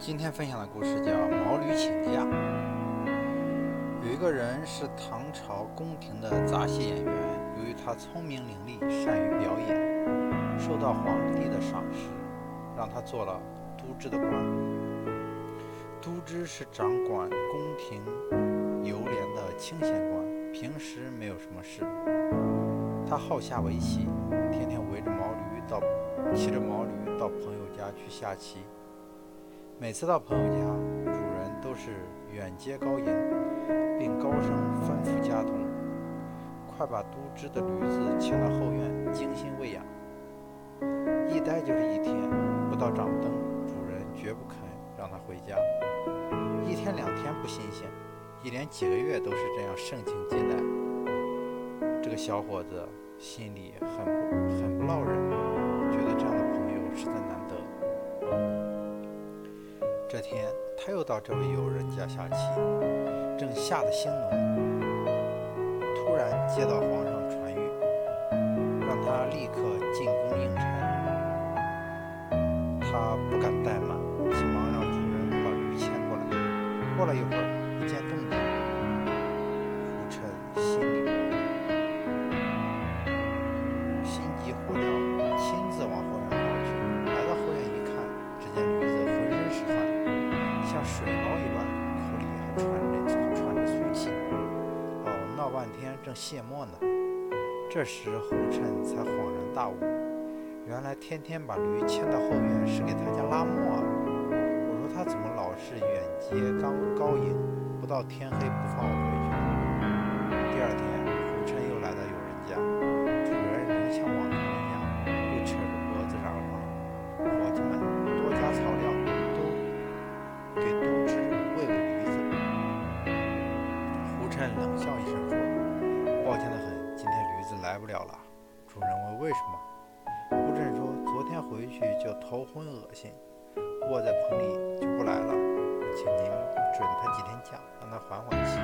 今天分享的故事叫《毛驴请假》。有一个人是唐朝宫廷的杂戏演员，由于他聪明伶俐，善于表演，受到皇帝的赏识，让他做了都知的官。都知是掌管宫廷游联的清闲官，平时没有什么事。他好下围棋，天天围着毛驴到骑着毛驴到朋友家去下棋。每次到朋友家，主人都是远接高迎，并高声吩咐家童：“快把都知的驴子牵到后院，精心喂养。”一待就是一天，不到掌灯，主人绝不肯让他回家。一天两天不新鲜，一连几个月都是这样盛情接待。这个小伙子心里很不很不落忍，这天，他又到这位友人家下棋，正下得兴浓，突然接到皇上传谕，让他立刻进宫应差。他不敢怠慢，急忙让主人把驴牵过来。过了一会儿，不见动静，胡晨心水捞一般，口里还喘着喘着粗气。哦，闹半天正谢幕呢。这时胡琛才恍然大悟，原来天天把驴牵到后院是给他家拉磨啊！我说他怎么老是远接高高迎，不到天黑不放我回去？第二天，冷笑一声说：“抱歉的很，今天驴子来不了了。”主人问：“为什么？”胡琛说：“昨天回去就头昏恶心，卧在棚里就不来了，请您准他几天假，让他缓缓气。”